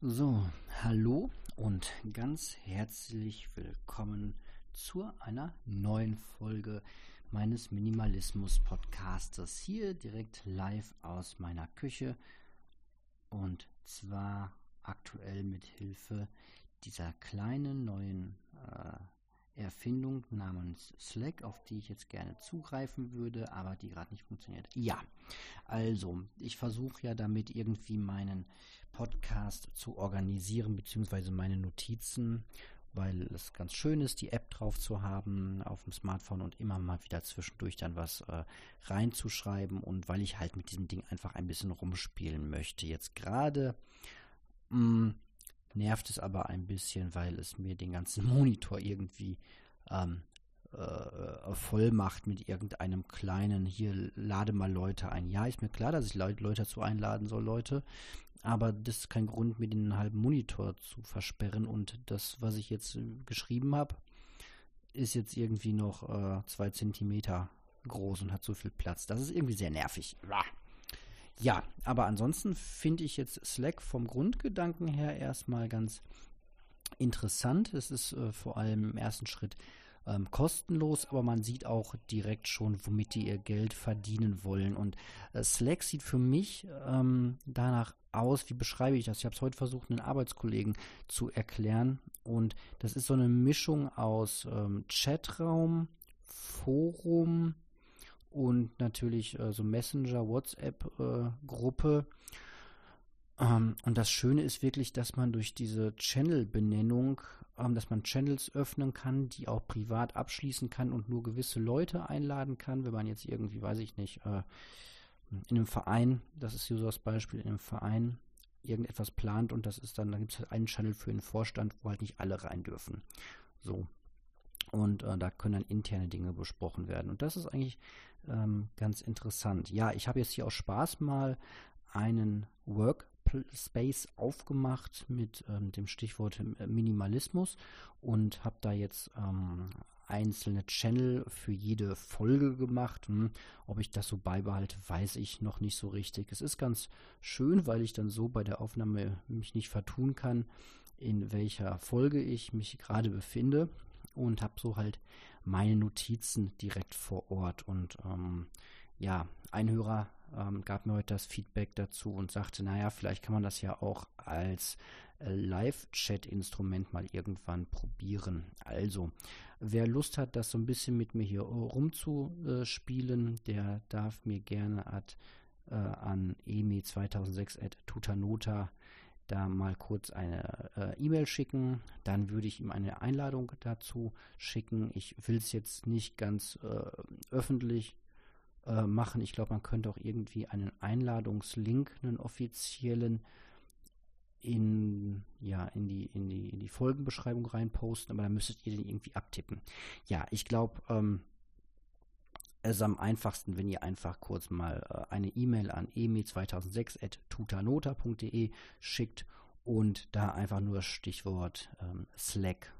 So, hallo und ganz herzlich willkommen zu einer neuen Folge meines Minimalismus-Podcastes. Hier direkt live aus meiner Küche und zwar aktuell mit Hilfe dieser kleinen neuen äh, Erfindung namens Slack, auf die ich jetzt gerne zugreifen würde, aber die gerade nicht funktioniert. Ja, also ich versuche ja damit irgendwie meinen Podcast zu organisieren, beziehungsweise meine Notizen, weil es ganz schön ist, die App drauf zu haben auf dem Smartphone und immer mal wieder zwischendurch dann was äh, reinzuschreiben und weil ich halt mit diesem Ding einfach ein bisschen rumspielen möchte. Jetzt gerade mm, nervt es aber ein bisschen, weil es mir den ganzen Monitor irgendwie ähm, äh, voll macht mit irgendeinem kleinen, hier lade mal Leute ein. Ja, ist mir klar, dass ich Leute, Leute dazu einladen soll, Leute. Aber das ist kein Grund, mir den halben Monitor zu versperren. Und das, was ich jetzt äh, geschrieben habe, ist jetzt irgendwie noch äh, zwei Zentimeter groß und hat so viel Platz. Das ist irgendwie sehr nervig. Ja, aber ansonsten finde ich jetzt Slack vom Grundgedanken her erstmal ganz interessant. Es ist äh, vor allem im ersten Schritt ähm, kostenlos, aber man sieht auch direkt schon, womit die ihr Geld verdienen wollen. Und äh, Slack sieht für mich ähm, danach aus, wie beschreibe ich das? Ich habe es heute versucht, einen Arbeitskollegen zu erklären. Und das ist so eine Mischung aus ähm, Chatraum, Forum und natürlich äh, so Messenger, WhatsApp-Gruppe. Äh, ähm, und das Schöne ist wirklich, dass man durch diese Channel-Benennung ähm, dass man Channels öffnen kann, die auch privat abschließen kann und nur gewisse Leute einladen kann, wenn man jetzt irgendwie, weiß ich nicht, äh, in einem Verein, das ist hier so das Beispiel, in einem Verein irgendetwas plant und das ist dann, da gibt es halt einen Channel für den Vorstand, wo halt nicht alle rein dürfen. So. Und äh, da können dann interne Dinge besprochen werden. Und das ist eigentlich ähm, ganz interessant. Ja, ich habe jetzt hier aus Spaß mal einen Work Space aufgemacht mit ähm, dem Stichwort äh, Minimalismus und habe da jetzt ähm, einzelne Channel für jede Folge gemacht. Hm, ob ich das so beibehalte, weiß ich noch nicht so richtig. Es ist ganz schön, weil ich dann so bei der Aufnahme mich nicht vertun kann, in welcher Folge ich mich gerade befinde und habe so halt meine Notizen direkt vor Ort und ähm, ja, ein Hörer ähm, gab mir heute das Feedback dazu und sagte, naja, vielleicht kann man das ja auch als äh, Live-Chat-Instrument mal irgendwann probieren. Also, wer Lust hat, das so ein bisschen mit mir hier rumzuspielen, der darf mir gerne ad, äh, an emi2006 at tutanota da mal kurz eine äh, E-Mail schicken. Dann würde ich ihm eine Einladung dazu schicken. Ich will es jetzt nicht ganz äh, öffentlich äh, machen. Ich glaube, man könnte auch irgendwie einen Einladungslink, einen offiziellen, in, ja, in die, in die, in die Folgenbeschreibung reinposten, aber dann müsstet ihr den irgendwie abtippen. Ja, ich glaube, ähm, es ist am einfachsten, wenn ihr einfach kurz mal äh, eine E-Mail an emi2006.tutanota.de schickt und da einfach nur Stichwort ähm, Slack.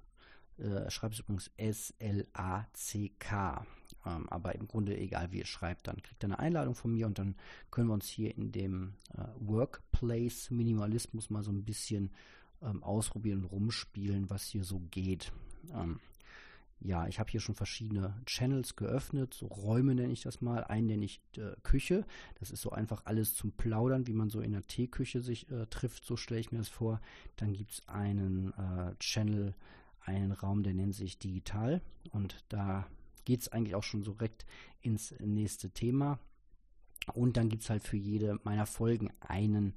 Äh, schreibt es übrigens S-L-A-C-K ähm, aber im Grunde egal, wie ihr schreibt, dann kriegt ihr eine Einladung von mir und dann können wir uns hier in dem äh, Workplace Minimalismus mal so ein bisschen ähm, ausprobieren und rumspielen, was hier so geht. Ähm, ja, ich habe hier schon verschiedene Channels geöffnet, so Räume nenne ich das mal. Einen nenne ich äh, Küche. Das ist so einfach alles zum Plaudern, wie man so in der Teeküche sich äh, trifft. So stelle ich mir das vor. Dann gibt es einen äh, Channel, einen Raum, der nennt sich Digital. Und da geht es eigentlich auch schon so direkt ins nächste Thema. Und dann gibt es halt für jede meiner Folgen einen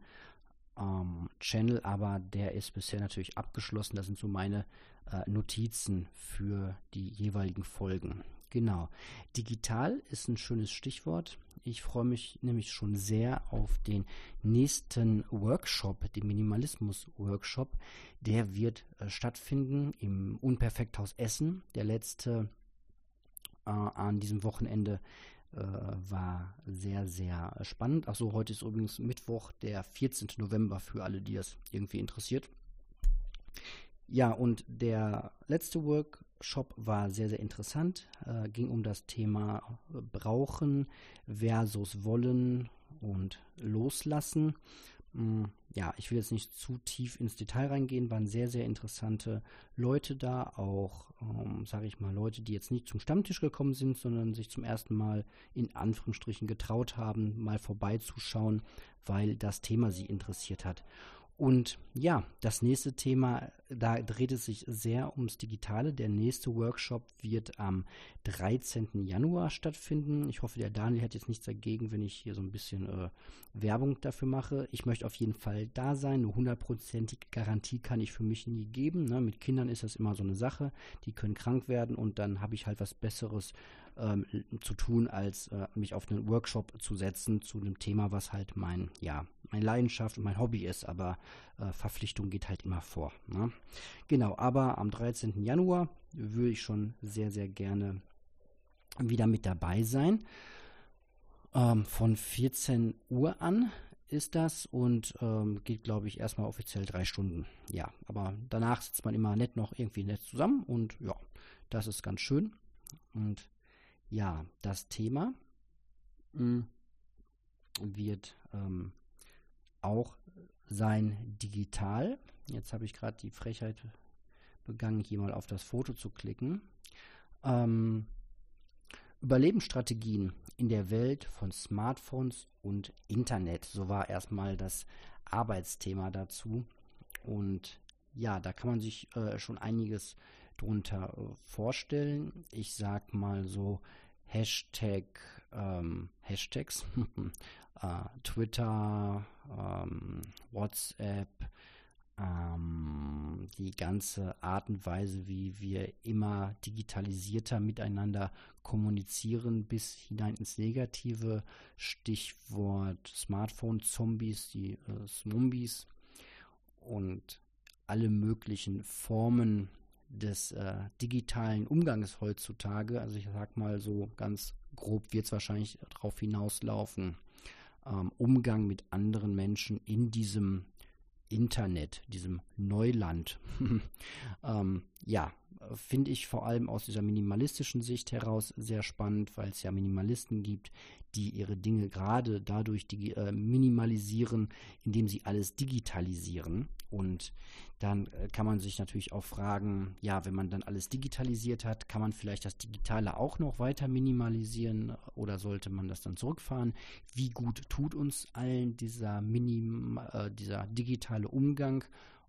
ähm, Channel, aber der ist bisher natürlich abgeschlossen. Das sind so meine äh, Notizen für die jeweiligen Folgen. Genau. Digital ist ein schönes Stichwort. Ich freue mich nämlich schon sehr auf den nächsten Workshop, den Minimalismus-Workshop. Der wird äh, stattfinden im Unperfekthaus Essen. Der letzte äh, an diesem Wochenende äh, war sehr, sehr spannend. Achso, heute ist übrigens Mittwoch, der 14. November für alle, die das irgendwie interessiert. Ja, und der letzte Workshop war sehr, sehr interessant. Äh, ging um das Thema Brauchen versus Wollen und Loslassen. Mm, ja, ich will jetzt nicht zu tief ins Detail reingehen, waren sehr, sehr interessante Leute da, auch, ähm, sage ich mal, Leute, die jetzt nicht zum Stammtisch gekommen sind, sondern sich zum ersten Mal in Anführungsstrichen getraut haben, mal vorbeizuschauen, weil das Thema sie interessiert hat. Und ja, das nächste Thema, da dreht es sich sehr ums Digitale. Der nächste Workshop wird am 13. Januar stattfinden. Ich hoffe, der Daniel hat jetzt nichts dagegen, wenn ich hier so ein bisschen äh, Werbung dafür mache. Ich möchte auf jeden Fall da sein. Eine hundertprozentige Garantie kann ich für mich nie geben. Ne? Mit Kindern ist das immer so eine Sache. Die können krank werden und dann habe ich halt was Besseres ähm, zu tun, als äh, mich auf einen Workshop zu setzen zu einem Thema, was halt mein, ja, meine Leidenschaft und mein Hobby ist, aber äh, Verpflichtung geht halt immer vor. Ne? Genau, aber am 13. Januar würde ich schon sehr, sehr gerne wieder mit dabei sein. Ähm, von 14 Uhr an ist das und ähm, geht, glaube ich, erstmal offiziell drei Stunden. Ja, aber danach sitzt man immer nett noch irgendwie nett zusammen und ja, das ist ganz schön. Und ja, das Thema mh, hm, wird ähm, auch sein digital. Jetzt habe ich gerade die Frechheit begangen, hier mal auf das Foto zu klicken. Ähm, Überlebensstrategien in der Welt von Smartphones und Internet. So war erstmal das Arbeitsthema dazu. Und ja, da kann man sich äh, schon einiges drunter äh, vorstellen. Ich sag mal so Hashtag, ähm, Hashtags, äh, Twitter, ähm, WhatsApp, ähm, die ganze Art und Weise, wie wir immer digitalisierter miteinander kommunizieren, bis hinein ins Negative. Stichwort Smartphone-Zombies, die äh, Zombies und alle möglichen Formen des äh, digitalen Umgangs heutzutage, also ich sag mal so ganz grob wird es wahrscheinlich darauf hinauslaufen, ähm, Umgang mit anderen Menschen in diesem Internet, diesem Neuland. ähm, ja, finde ich vor allem aus dieser minimalistischen Sicht heraus sehr spannend, weil es ja Minimalisten gibt, die ihre Dinge gerade dadurch die, äh, minimalisieren, indem sie alles digitalisieren. Und dann äh, kann man sich natürlich auch fragen, ja, wenn man dann alles digitalisiert hat, kann man vielleicht das Digitale auch noch weiter minimalisieren oder sollte man das dann zurückfahren? Wie gut tut uns allen dieser, Minim, äh, dieser digitale Umgang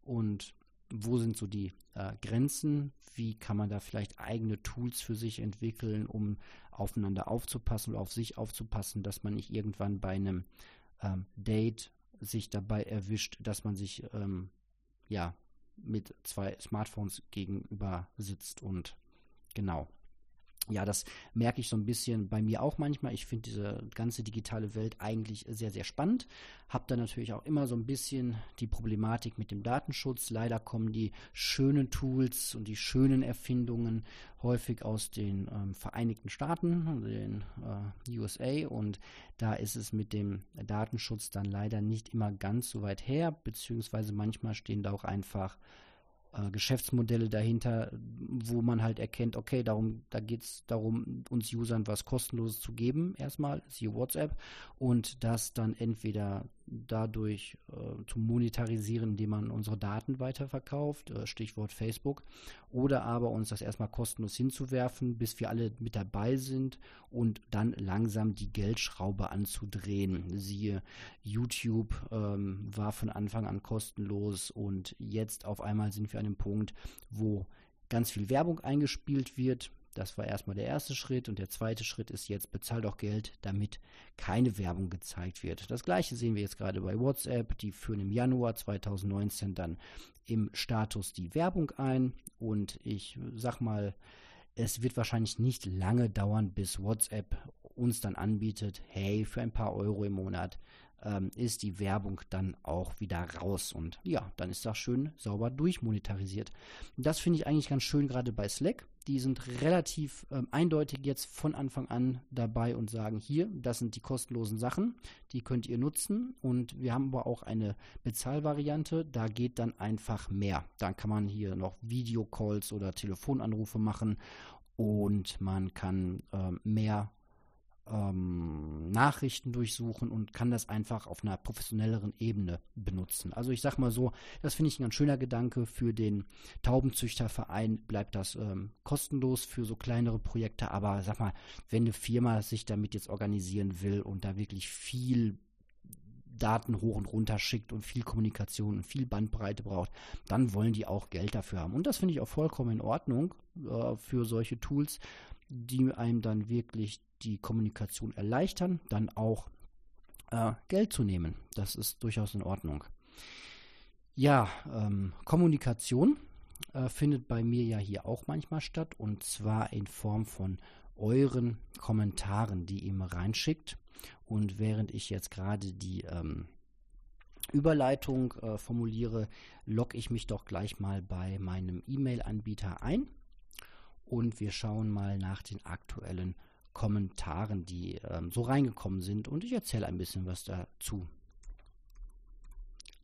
und wo sind so die äh, Grenzen? Wie kann man da vielleicht eigene Tools für sich entwickeln, um aufeinander aufzupassen oder auf sich aufzupassen, dass man nicht irgendwann bei einem ähm, Date sich dabei erwischt, dass man sich ähm, ja mit zwei Smartphones gegenüber sitzt und genau ja, das merke ich so ein bisschen bei mir auch manchmal. Ich finde diese ganze digitale Welt eigentlich sehr, sehr spannend. Habe da natürlich auch immer so ein bisschen die Problematik mit dem Datenschutz. Leider kommen die schönen Tools und die schönen Erfindungen häufig aus den ähm, Vereinigten Staaten, den äh, USA. Und da ist es mit dem Datenschutz dann leider nicht immer ganz so weit her, beziehungsweise manchmal stehen da auch einfach äh, Geschäftsmodelle dahinter, wo man halt erkennt, okay, darum, da geht es darum, uns Usern was kostenloses zu geben, erstmal, siehe WhatsApp, und das dann entweder dadurch äh, zu monetarisieren, indem man unsere Daten weiterverkauft, äh, Stichwort Facebook, oder aber uns das erstmal kostenlos hinzuwerfen, bis wir alle mit dabei sind und dann langsam die Geldschraube anzudrehen. Siehe YouTube ähm, war von Anfang an kostenlos und jetzt auf einmal sind wir an dem Punkt, wo ganz viel Werbung eingespielt wird, das war erstmal der erste Schritt und der zweite Schritt ist jetzt, bezahlt auch Geld, damit keine Werbung gezeigt wird. Das gleiche sehen wir jetzt gerade bei WhatsApp. Die führen im Januar 2019 dann im Status die Werbung ein und ich sag mal, es wird wahrscheinlich nicht lange dauern, bis WhatsApp uns dann anbietet, hey, für ein paar Euro im Monat ähm, ist die Werbung dann auch wieder raus. Und ja, dann ist das schön sauber durchmonetarisiert. Das finde ich eigentlich ganz schön, gerade bei Slack. Die sind relativ ähm, eindeutig jetzt von Anfang an dabei und sagen, hier, das sind die kostenlosen Sachen, die könnt ihr nutzen. Und wir haben aber auch eine Bezahlvariante, da geht dann einfach mehr. Dann kann man hier noch Videocalls oder Telefonanrufe machen und man kann ähm, mehr ähm, Nachrichten durchsuchen und kann das einfach auf einer professionelleren Ebene benutzen. Also ich sag mal so, das finde ich ein ganz schöner Gedanke. Für den Taubenzüchterverein bleibt das ähm, kostenlos für so kleinere Projekte, aber sag mal, wenn eine Firma sich damit jetzt organisieren will und da wirklich viel Daten hoch und runter schickt und viel Kommunikation und viel Bandbreite braucht, dann wollen die auch Geld dafür haben. Und das finde ich auch vollkommen in Ordnung äh, für solche Tools, die einem dann wirklich die Kommunikation erleichtern, dann auch äh, Geld zu nehmen. Das ist durchaus in Ordnung. Ja, ähm, Kommunikation äh, findet bei mir ja hier auch manchmal statt und zwar in Form von euren Kommentaren, die ihr mir reinschickt. Und während ich jetzt gerade die ähm, Überleitung äh, formuliere, logge ich mich doch gleich mal bei meinem E-Mail-Anbieter ein und wir schauen mal nach den aktuellen Kommentaren, die ähm, so reingekommen sind und ich erzähle ein bisschen was dazu.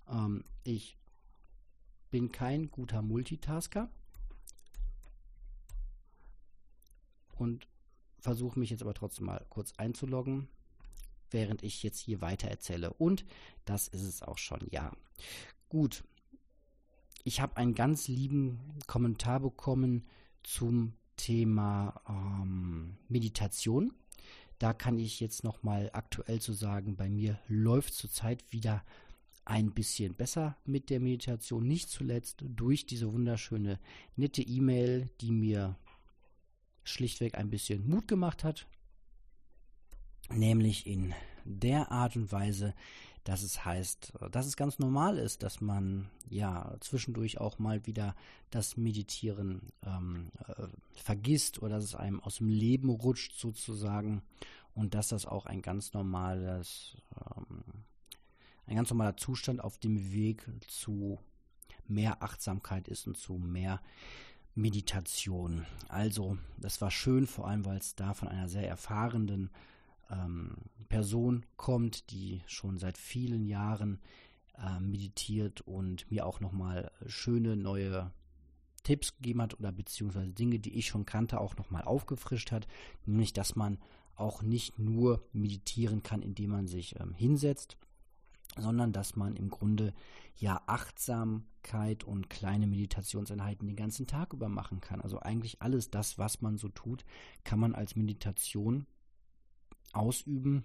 Ähm, ich bin kein guter Multitasker und versuche mich jetzt aber trotzdem mal kurz einzuloggen, während ich jetzt hier weiter erzähle. Und das ist es auch schon, ja. Gut. Ich habe einen ganz lieben Kommentar bekommen zum Thema ähm, Meditation. Da kann ich jetzt noch mal aktuell zu sagen, bei mir läuft zurzeit wieder ein bisschen besser mit der Meditation. Nicht zuletzt durch diese wunderschöne, nette E-Mail, die mir schlichtweg ein bisschen Mut gemacht hat. Nämlich in der Art und Weise, dass es heißt, dass es ganz normal ist, dass man ja zwischendurch auch mal wieder das Meditieren ähm, äh, vergisst oder dass es einem aus dem Leben rutscht sozusagen und dass das auch ein ganz normales, ähm, ein ganz normaler Zustand auf dem Weg zu mehr Achtsamkeit ist und zu mehr Meditation. Also, das war schön, vor allem weil es da von einer sehr erfahrenen ähm, Person kommt, die schon seit vielen Jahren äh, meditiert und mir auch nochmal schöne neue Tipps gegeben hat oder beziehungsweise Dinge, die ich schon kannte, auch nochmal aufgefrischt hat. Nämlich, dass man auch nicht nur meditieren kann, indem man sich ähm, hinsetzt, sondern dass man im Grunde ja Achtsamkeit und kleine Meditationseinheiten den ganzen Tag über machen kann. Also eigentlich alles das, was man so tut, kann man als Meditation ausüben.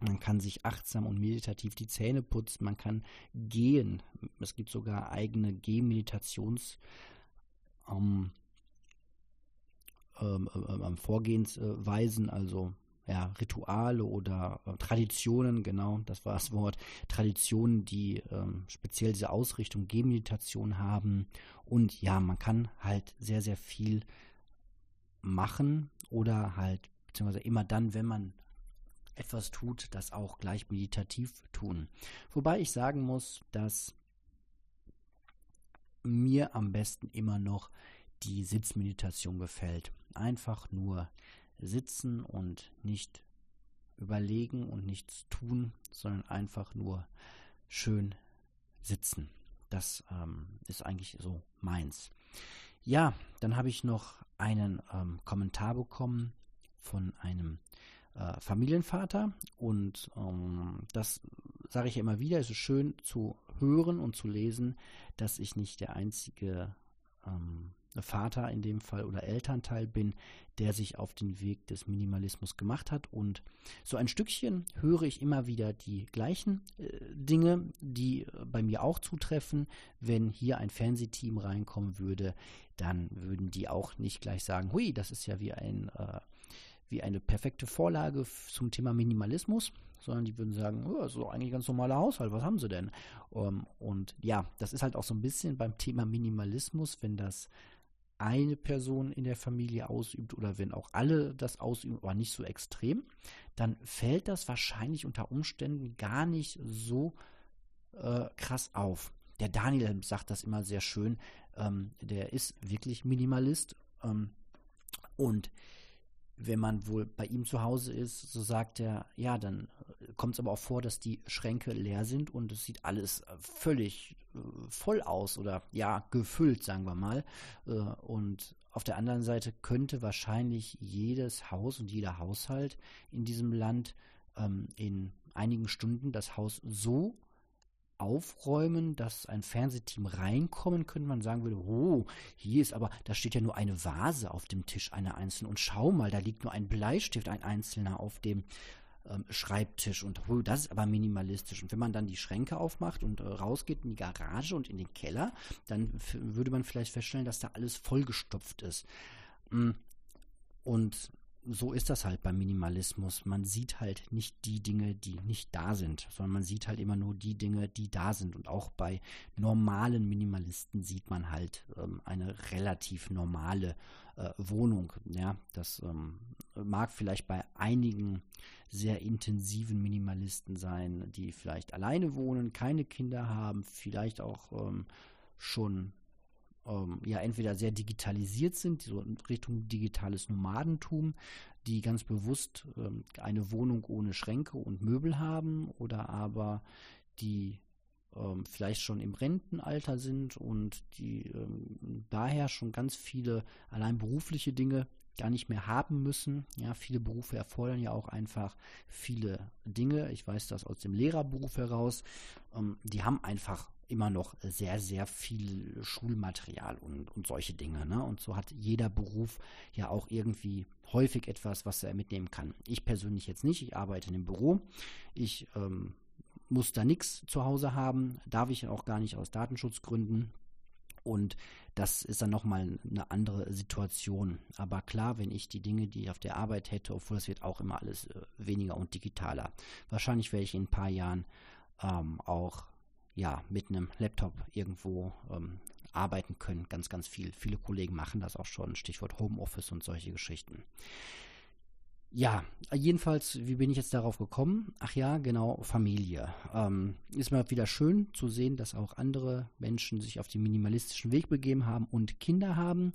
Man kann sich achtsam und meditativ die Zähne putzen, man kann gehen. Es gibt sogar eigene Gehmeditations ähm, ähm, ähm, ähm Vorgehensweisen, also ja, Rituale oder äh, Traditionen, genau, das war das Wort, Traditionen, die ähm, speziell diese Ausrichtung Gehmeditation haben. Und ja, man kann halt sehr, sehr viel machen oder halt beziehungsweise immer dann, wenn man etwas tut, das auch gleich meditativ tun. Wobei ich sagen muss, dass mir am besten immer noch die Sitzmeditation gefällt. Einfach nur sitzen und nicht überlegen und nichts tun, sondern einfach nur schön sitzen. Das ähm, ist eigentlich so meins. Ja, dann habe ich noch einen ähm, Kommentar bekommen von einem äh, Familienvater. Und ähm, das sage ich ja immer wieder, es ist schön zu hören und zu lesen, dass ich nicht der einzige ähm, Vater in dem Fall oder Elternteil bin, der sich auf den Weg des Minimalismus gemacht hat. Und so ein Stückchen höre ich immer wieder die gleichen äh, Dinge, die äh, bei mir auch zutreffen. Wenn hier ein Fernsehteam reinkommen würde, dann würden die auch nicht gleich sagen, hui, das ist ja wie ein äh, wie eine perfekte Vorlage zum Thema Minimalismus, sondern die würden sagen, oh, doch eigentlich ganz normaler Haushalt, was haben sie denn? Um, ähm, und ja, das ist halt auch so ein bisschen beim Thema Minimalismus, wenn das eine Person in der Familie ausübt oder wenn auch alle das ausüben, aber nicht so extrem, dann fällt das wahrscheinlich unter Umständen gar nicht so äh, krass auf. Der Daniel sagt das immer sehr schön. Ähm, der ist wirklich Minimalist. Ähm, und wenn man wohl bei ihm zu Hause ist, so sagt er, ja, dann äh, kommt es aber auch vor, dass die Schränke leer sind und es sieht alles äh, völlig äh, voll aus oder ja, gefüllt, sagen wir mal. Äh, und auf der anderen Seite könnte wahrscheinlich jedes Haus und jeder Haushalt in diesem Land ähm, in einigen Stunden das Haus so aufräumen, dass ein Fernsehteam reinkommen könnte. Man sagen würde, oh, hier ist aber, da steht ja nur eine Vase auf dem Tisch, eine einzelne. Und schau mal, da liegt nur ein Bleistift, ein einzelner auf dem ähm, Schreibtisch. Und oh, das ist aber minimalistisch. Und wenn man dann die Schränke aufmacht und äh, rausgeht in die Garage und in den Keller, dann würde man vielleicht feststellen, dass da alles vollgestopft ist. Mm. Und so ist das halt beim Minimalismus. Man sieht halt nicht die Dinge, die nicht da sind, sondern man sieht halt immer nur die Dinge, die da sind. Und auch bei normalen Minimalisten sieht man halt ähm, eine relativ normale äh, Wohnung. Ja, das ähm, mag vielleicht bei einigen sehr intensiven Minimalisten sein, die vielleicht alleine wohnen, keine Kinder haben, vielleicht auch ähm, schon ähm, ja entweder sehr digitalisiert sind, so in Richtung digitales Nomadentum, die ganz bewusst ähm, eine Wohnung ohne Schränke und Möbel haben oder aber die ähm, vielleicht schon im Rentenalter sind und die ähm, daher schon ganz viele allein berufliche Dinge gar nicht mehr haben müssen. Ja, viele Berufe erfordern ja auch einfach viele Dinge. Ich weiß das aus dem Lehrerberuf heraus. Ähm, die haben einfach immer noch sehr, sehr viel Schulmaterial und, und solche Dinge. Ne? Und so hat jeder Beruf ja auch irgendwie häufig etwas, was er mitnehmen kann. Ich persönlich jetzt nicht. Ich arbeite in einem Büro. Ich ähm, muss da nichts zu Hause haben. Darf ich auch gar nicht aus Datenschutzgründen. Und das ist dann nochmal eine andere Situation. Aber klar, wenn ich die Dinge, die ich auf der Arbeit hätte, obwohl das wird auch immer alles äh, weniger und digitaler. Wahrscheinlich werde ich in ein paar Jahren ähm, auch ja, mit einem Laptop irgendwo ähm, arbeiten können. Ganz, ganz viel. Viele Kollegen machen das auch schon. Stichwort Homeoffice und solche Geschichten. Ja, jedenfalls, wie bin ich jetzt darauf gekommen? Ach ja, genau, Familie. Ähm, ist mal wieder schön zu sehen, dass auch andere Menschen sich auf den minimalistischen Weg begeben haben und Kinder haben.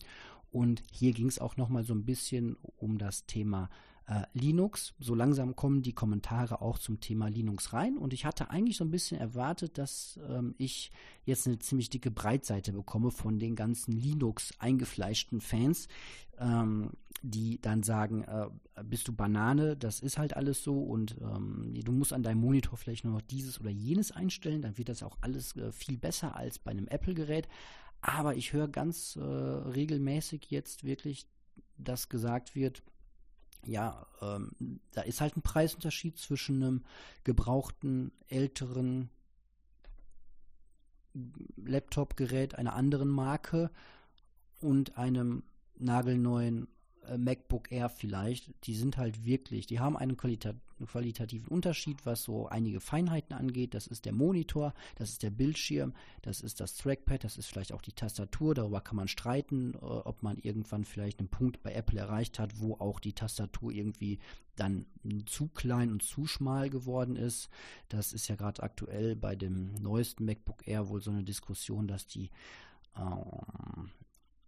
Und hier ging es auch nochmal so ein bisschen um das Thema äh, Linux. So langsam kommen die Kommentare auch zum Thema Linux rein und ich hatte eigentlich so ein bisschen erwartet, dass ähm, ich jetzt eine ziemlich dicke Breitseite bekomme von den ganzen Linux eingefleischten Fans, ähm, die dann sagen, äh, bist du Banane, das ist halt alles so und ähm, du musst an deinem Monitor vielleicht nur noch dieses oder jenes einstellen, dann wird das auch alles äh, viel besser als bei einem Apple-Gerät. Aber ich höre ganz äh, regelmäßig jetzt wirklich, dass gesagt wird, ja, ähm, da ist halt ein Preisunterschied zwischen einem gebrauchten, älteren Laptop-Gerät einer anderen Marke und einem nagelneuen MacBook Air vielleicht, die sind halt wirklich, die haben einen Qualita qualitativen Unterschied, was so einige Feinheiten angeht. Das ist der Monitor, das ist der Bildschirm, das ist das Trackpad, das ist vielleicht auch die Tastatur. Darüber kann man streiten, äh, ob man irgendwann vielleicht einen Punkt bei Apple erreicht hat, wo auch die Tastatur irgendwie dann zu klein und zu schmal geworden ist. Das ist ja gerade aktuell bei dem neuesten MacBook Air wohl so eine Diskussion, dass die ähm,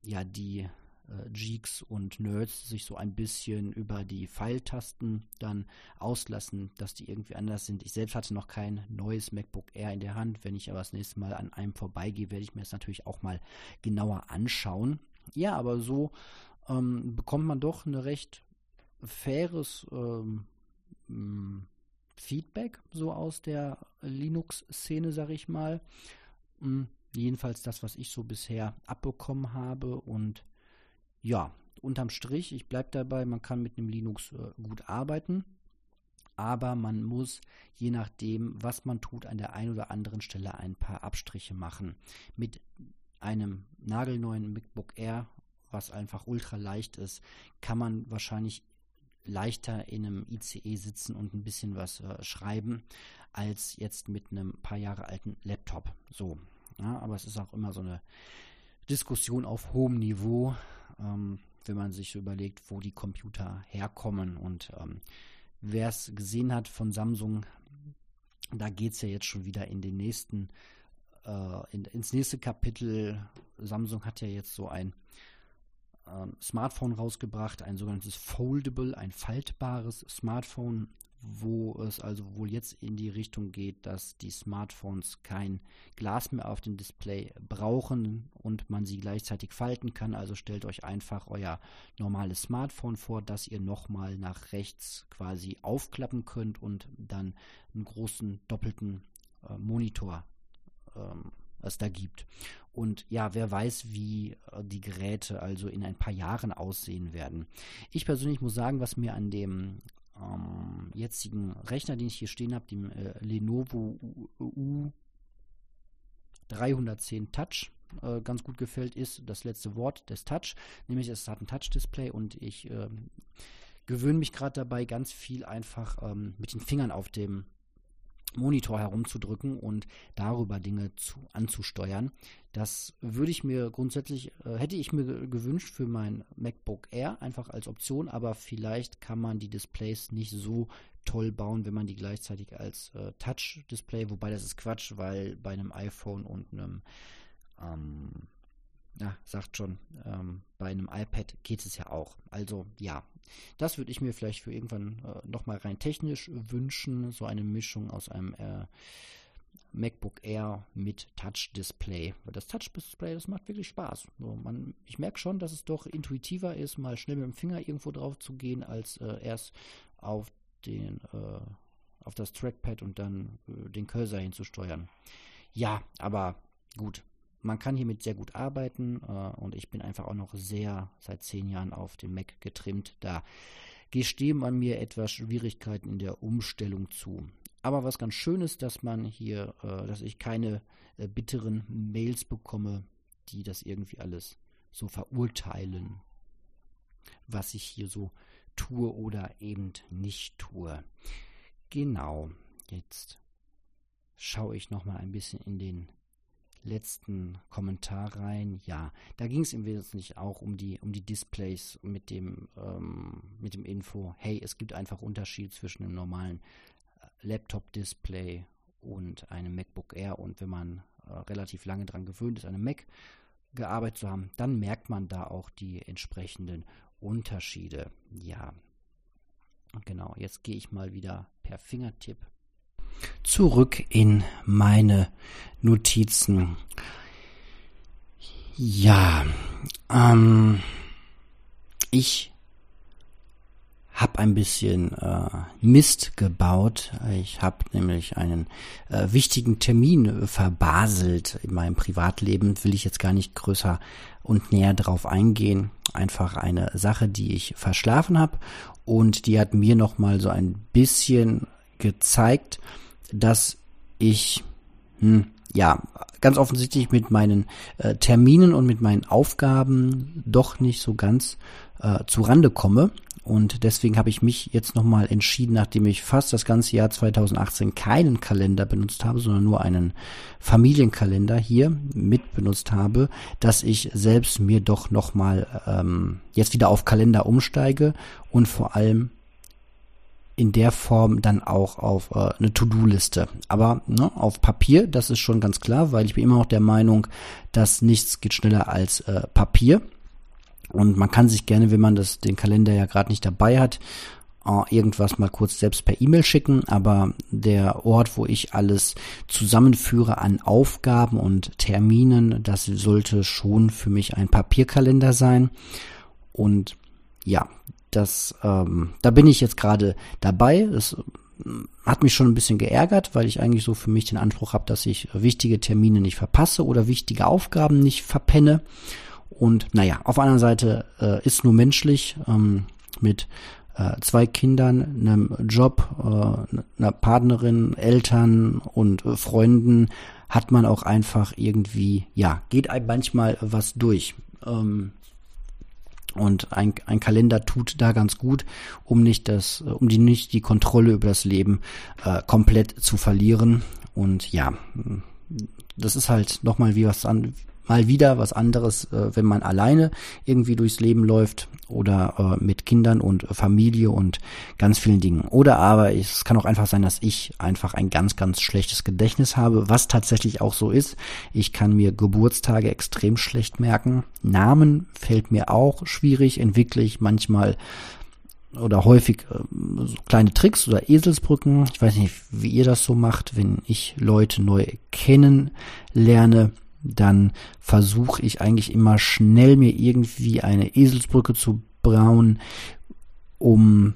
ja die äh, Geeks und Nerds sich so ein bisschen über die Pfeiltasten dann auslassen, dass die irgendwie anders sind. Ich selbst hatte noch kein neues MacBook Air in der Hand. Wenn ich aber das nächste Mal an einem vorbeigehe, werde ich mir das natürlich auch mal genauer anschauen. Ja, aber so ähm, bekommt man doch eine recht faires ähm, mm, Feedback so aus der Linux-Szene, sag ich mal. Mhm. Jedenfalls das, was ich so bisher abbekommen habe und ja, unterm Strich, ich bleibe dabei, man kann mit einem Linux äh, gut arbeiten, aber man muss, je nachdem, was man tut, an der einen oder anderen Stelle ein paar Abstriche machen. Mit einem nagelneuen MacBook Air, was einfach ultra leicht ist, kann man wahrscheinlich leichter in einem ICE sitzen und ein bisschen was äh, schreiben, als jetzt mit einem paar Jahre alten Laptop. So. Ja, aber es ist auch immer so eine Diskussion auf hohem Niveau ähm, wenn man sich überlegt, wo die Computer herkommen. Und ähm, wer es gesehen hat von Samsung, da geht es ja jetzt schon wieder in den nächsten, äh, in, ins nächste Kapitel. Samsung hat ja jetzt so ein ähm, Smartphone rausgebracht, ein sogenanntes Foldable, ein faltbares Smartphone, wo es also wohl jetzt in die Richtung geht, dass die Smartphones kein Glas mehr auf dem Display brauchen und man sie gleichzeitig falten kann. Also stellt euch einfach euer normales Smartphone vor, das ihr nochmal nach rechts quasi aufklappen könnt und dann einen großen doppelten äh, Monitor ähm, es da gibt. Und ja, wer weiß, wie äh, die Geräte also in ein paar Jahren aussehen werden. Ich persönlich muss sagen, was mir an dem ähm, jetzigen Rechner, den ich hier stehen habe, dem äh, Lenovo U 310 Touch, äh, ganz gut gefällt, ist das letzte Wort des Touch, nämlich es hat ein Touch-Display und ich äh, gewöhne mich gerade dabei, ganz viel einfach ähm, mit den Fingern auf dem Monitor herumzudrücken und darüber Dinge zu, anzusteuern. Das würde ich mir grundsätzlich, äh, hätte ich mir gewünscht für mein MacBook Air, einfach als Option, aber vielleicht kann man die Displays nicht so toll bauen, wenn man die gleichzeitig als äh, Touch-Display, wobei das ist Quatsch, weil bei einem iPhone und einem ähm, ja, sagt schon, ähm, bei einem iPad geht es ja auch. Also ja, das würde ich mir vielleicht für irgendwann äh, nochmal rein technisch wünschen. So eine Mischung aus einem äh, MacBook Air mit Touch-Display. Weil das Touch-Display, das macht wirklich Spaß. So, man, ich merke schon, dass es doch intuitiver ist, mal schnell mit dem Finger irgendwo drauf zu gehen, als äh, erst auf den äh, auf das Trackpad und dann äh, den Cursor hinzusteuern. Ja, aber gut, man kann hiermit sehr gut arbeiten äh, und ich bin einfach auch noch sehr seit zehn Jahren auf dem Mac getrimmt. Da gestehen man mir etwas Schwierigkeiten in der Umstellung zu. Aber was ganz schön ist, dass man hier, äh, dass ich keine äh, bitteren Mails bekomme, die das irgendwie alles so verurteilen, was ich hier so tue oder eben nicht tue. Genau, jetzt schaue ich noch mal ein bisschen in den letzten Kommentar rein. Ja, da ging es im Wesentlichen auch um die, um die Displays mit dem, ähm, mit dem Info, hey, es gibt einfach Unterschied zwischen einem normalen äh, Laptop-Display und einem MacBook Air. Und wenn man äh, relativ lange daran gewöhnt ist, an einem Mac gearbeitet zu haben, dann merkt man da auch die entsprechenden Unterschiede. Ja, genau, jetzt gehe ich mal wieder per Fingertipp zurück in meine Notizen. Ja, ähm, ich habe ein bisschen äh, Mist gebaut. Ich habe nämlich einen äh, wichtigen Termin äh, verbaselt in meinem Privatleben. Will ich jetzt gar nicht größer und näher drauf eingehen. Einfach eine Sache, die ich verschlafen habe und die hat mir noch mal so ein bisschen gezeigt, dass ich hm, ja ganz offensichtlich mit meinen äh, Terminen und mit meinen Aufgaben doch nicht so ganz äh, zu Rande komme. Und deswegen habe ich mich jetzt nochmal entschieden, nachdem ich fast das ganze Jahr 2018 keinen Kalender benutzt habe, sondern nur einen Familienkalender hier mit benutzt habe, dass ich selbst mir doch nochmal ähm, jetzt wieder auf Kalender umsteige und vor allem in der Form dann auch auf äh, eine To-Do-Liste. Aber ne, auf Papier, das ist schon ganz klar, weil ich bin immer noch der Meinung, dass nichts geht schneller als äh, Papier. Und man kann sich gerne, wenn man das den Kalender ja gerade nicht dabei hat, äh, irgendwas mal kurz selbst per E-Mail schicken. Aber der Ort, wo ich alles zusammenführe an Aufgaben und Terminen, das sollte schon für mich ein Papierkalender sein. Und ja, das, ähm, da bin ich jetzt gerade dabei. Das ähm, hat mich schon ein bisschen geärgert, weil ich eigentlich so für mich den Anspruch habe, dass ich wichtige Termine nicht verpasse oder wichtige Aufgaben nicht verpenne. Und naja, auf der anderen Seite äh, ist nur menschlich ähm, mit äh, zwei Kindern, einem Job, äh, einer Partnerin, Eltern und äh, Freunden hat man auch einfach irgendwie, ja, geht einem manchmal was durch. Ähm, und ein, ein Kalender tut da ganz gut, um nicht das, um die nicht die Kontrolle über das Leben äh, komplett zu verlieren. Und ja, das ist halt nochmal wie was an, mal wieder was anderes, äh, wenn man alleine irgendwie durchs Leben läuft oder äh, mit Kindern und Familie und ganz vielen Dingen. Oder aber es kann auch einfach sein, dass ich einfach ein ganz, ganz schlechtes Gedächtnis habe, was tatsächlich auch so ist. Ich kann mir Geburtstage extrem schlecht merken. Namen fällt mir auch schwierig, entwickle ich manchmal oder häufig äh, so kleine Tricks oder Eselsbrücken. Ich weiß nicht, wie ihr das so macht, wenn ich Leute neu kennenlerne dann versuche ich eigentlich immer schnell mir irgendwie eine Eselsbrücke zu brauen, um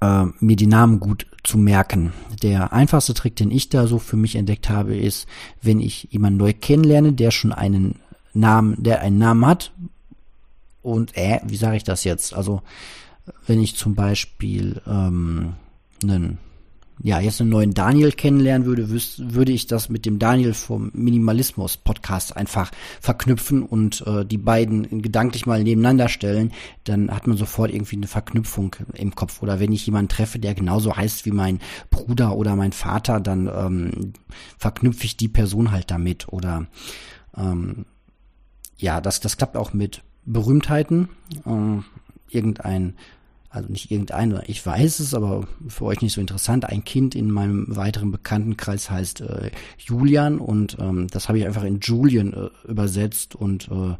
äh, mir die Namen gut zu merken. Der einfachste Trick, den ich da so für mich entdeckt habe, ist, wenn ich jemanden neu kennenlerne, der schon einen Namen, der einen Namen hat und äh, wie sage ich das jetzt? Also wenn ich zum Beispiel ähm, einen ja, jetzt einen neuen Daniel kennenlernen würde, würde ich das mit dem Daniel vom Minimalismus-Podcast einfach verknüpfen und äh, die beiden gedanklich mal nebeneinander stellen. Dann hat man sofort irgendwie eine Verknüpfung im Kopf. Oder wenn ich jemanden treffe, der genauso heißt wie mein Bruder oder mein Vater, dann ähm, verknüpfe ich die Person halt damit. Oder ähm, ja, das, das klappt auch mit Berühmtheiten. Ähm, irgendein also nicht irgendein, ich weiß es, aber für euch nicht so interessant. Ein Kind in meinem weiteren Bekanntenkreis heißt äh, Julian und ähm, das habe ich einfach in Julian äh, übersetzt und äh,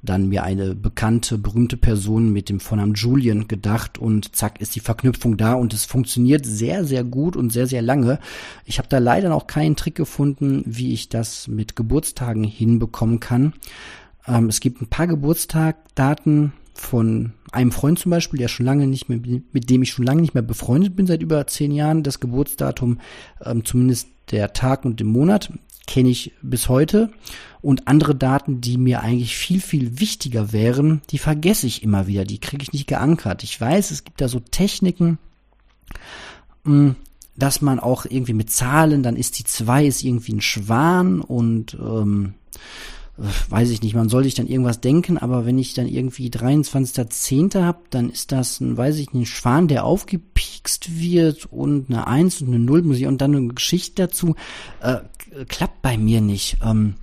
dann mir eine bekannte, berühmte Person mit dem Vornamen Julian gedacht und zack ist die Verknüpfung da und es funktioniert sehr, sehr gut und sehr, sehr lange. Ich habe da leider noch keinen Trick gefunden, wie ich das mit Geburtstagen hinbekommen kann. Ähm, es gibt ein paar Geburtstagdaten von einem Freund zum Beispiel, der schon lange nicht mehr, mit dem ich schon lange nicht mehr befreundet bin, seit über zehn Jahren, das Geburtsdatum, ähm, zumindest der Tag und den Monat, kenne ich bis heute. Und andere Daten, die mir eigentlich viel, viel wichtiger wären, die vergesse ich immer wieder. Die kriege ich nicht geankert. Ich weiß, es gibt da so Techniken, hm, dass man auch irgendwie mit Zahlen, dann ist die 2 ist irgendwie ein Schwan und ähm, weiß ich nicht, man soll sich dann irgendwas denken, aber wenn ich dann irgendwie 23.10. habe, dann ist das ein, weiß ich nicht, ein Schwan, der aufgepiekst wird und eine 1 und eine 0 muss ich und dann eine Geschichte dazu. Äh, klappt bei mir nicht. Ähm,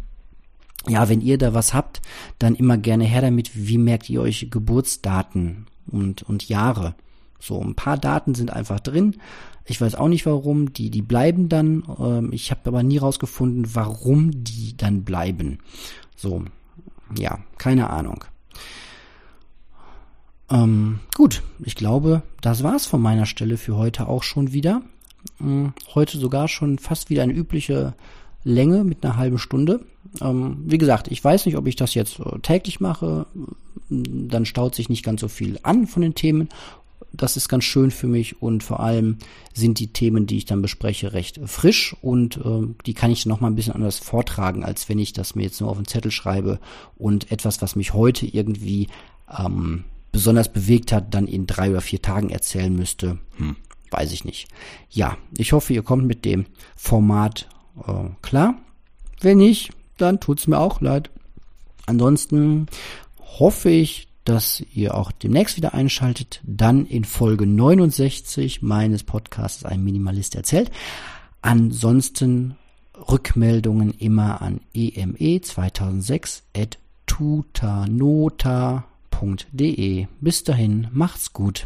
ja, wenn ihr da was habt, dann immer gerne her damit. Wie merkt ihr euch Geburtsdaten und, und Jahre? So, ein paar Daten sind einfach drin. Ich weiß auch nicht warum. Die, die bleiben dann. Ähm, ich habe aber nie rausgefunden, warum die dann bleiben. So, ja, keine Ahnung. Ähm, gut, ich glaube, das war's von meiner Stelle für heute auch schon wieder. Ähm, heute sogar schon fast wieder eine übliche Länge mit einer halben Stunde. Ähm, wie gesagt, ich weiß nicht, ob ich das jetzt äh, täglich mache. Dann staut sich nicht ganz so viel an von den Themen das ist ganz schön für mich und vor allem sind die Themen, die ich dann bespreche, recht frisch und äh, die kann ich dann noch mal ein bisschen anders vortragen, als wenn ich das mir jetzt nur auf den Zettel schreibe und etwas, was mich heute irgendwie ähm, besonders bewegt hat, dann in drei oder vier Tagen erzählen müsste. Hm, weiß ich nicht. Ja, ich hoffe, ihr kommt mit dem Format äh, klar. Wenn nicht, dann tut es mir auch leid. Ansonsten hoffe ich, dass ihr auch demnächst wieder einschaltet. Dann in Folge 69 meines Podcasts Ein Minimalist erzählt. Ansonsten Rückmeldungen immer an eme2006 at tutanota.de. Bis dahin, macht's gut.